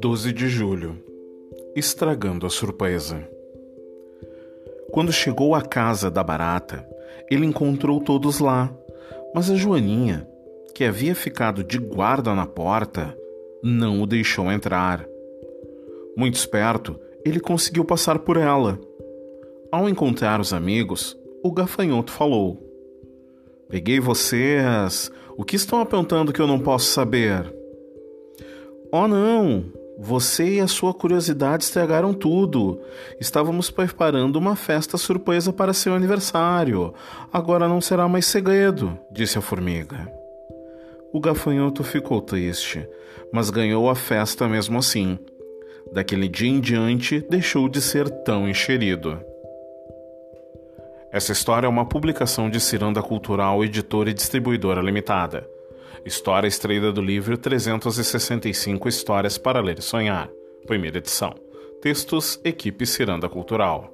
Doze de julho Estragando a surpresa. Quando chegou à casa da barata, ele encontrou todos lá, mas a Joaninha, que havia ficado de guarda na porta, não o deixou entrar. Muito esperto, ele conseguiu passar por ela. Ao encontrar os amigos, o gafanhoto falou: Peguei vocês. O que estão apontando que eu não posso saber? Oh, não! Você e a sua curiosidade estragaram tudo. Estávamos preparando uma festa surpresa para seu aniversário. Agora não será mais segredo, disse a formiga. O gafanhoto ficou triste, mas ganhou a festa mesmo assim. Daquele dia em diante, deixou de ser tão encherido. Essa história é uma publicação de Ciranda Cultural, editora e distribuidora limitada. História extraída do livro 365 Histórias para Ler e Sonhar, primeira edição. Textos Equipe Ciranda Cultural.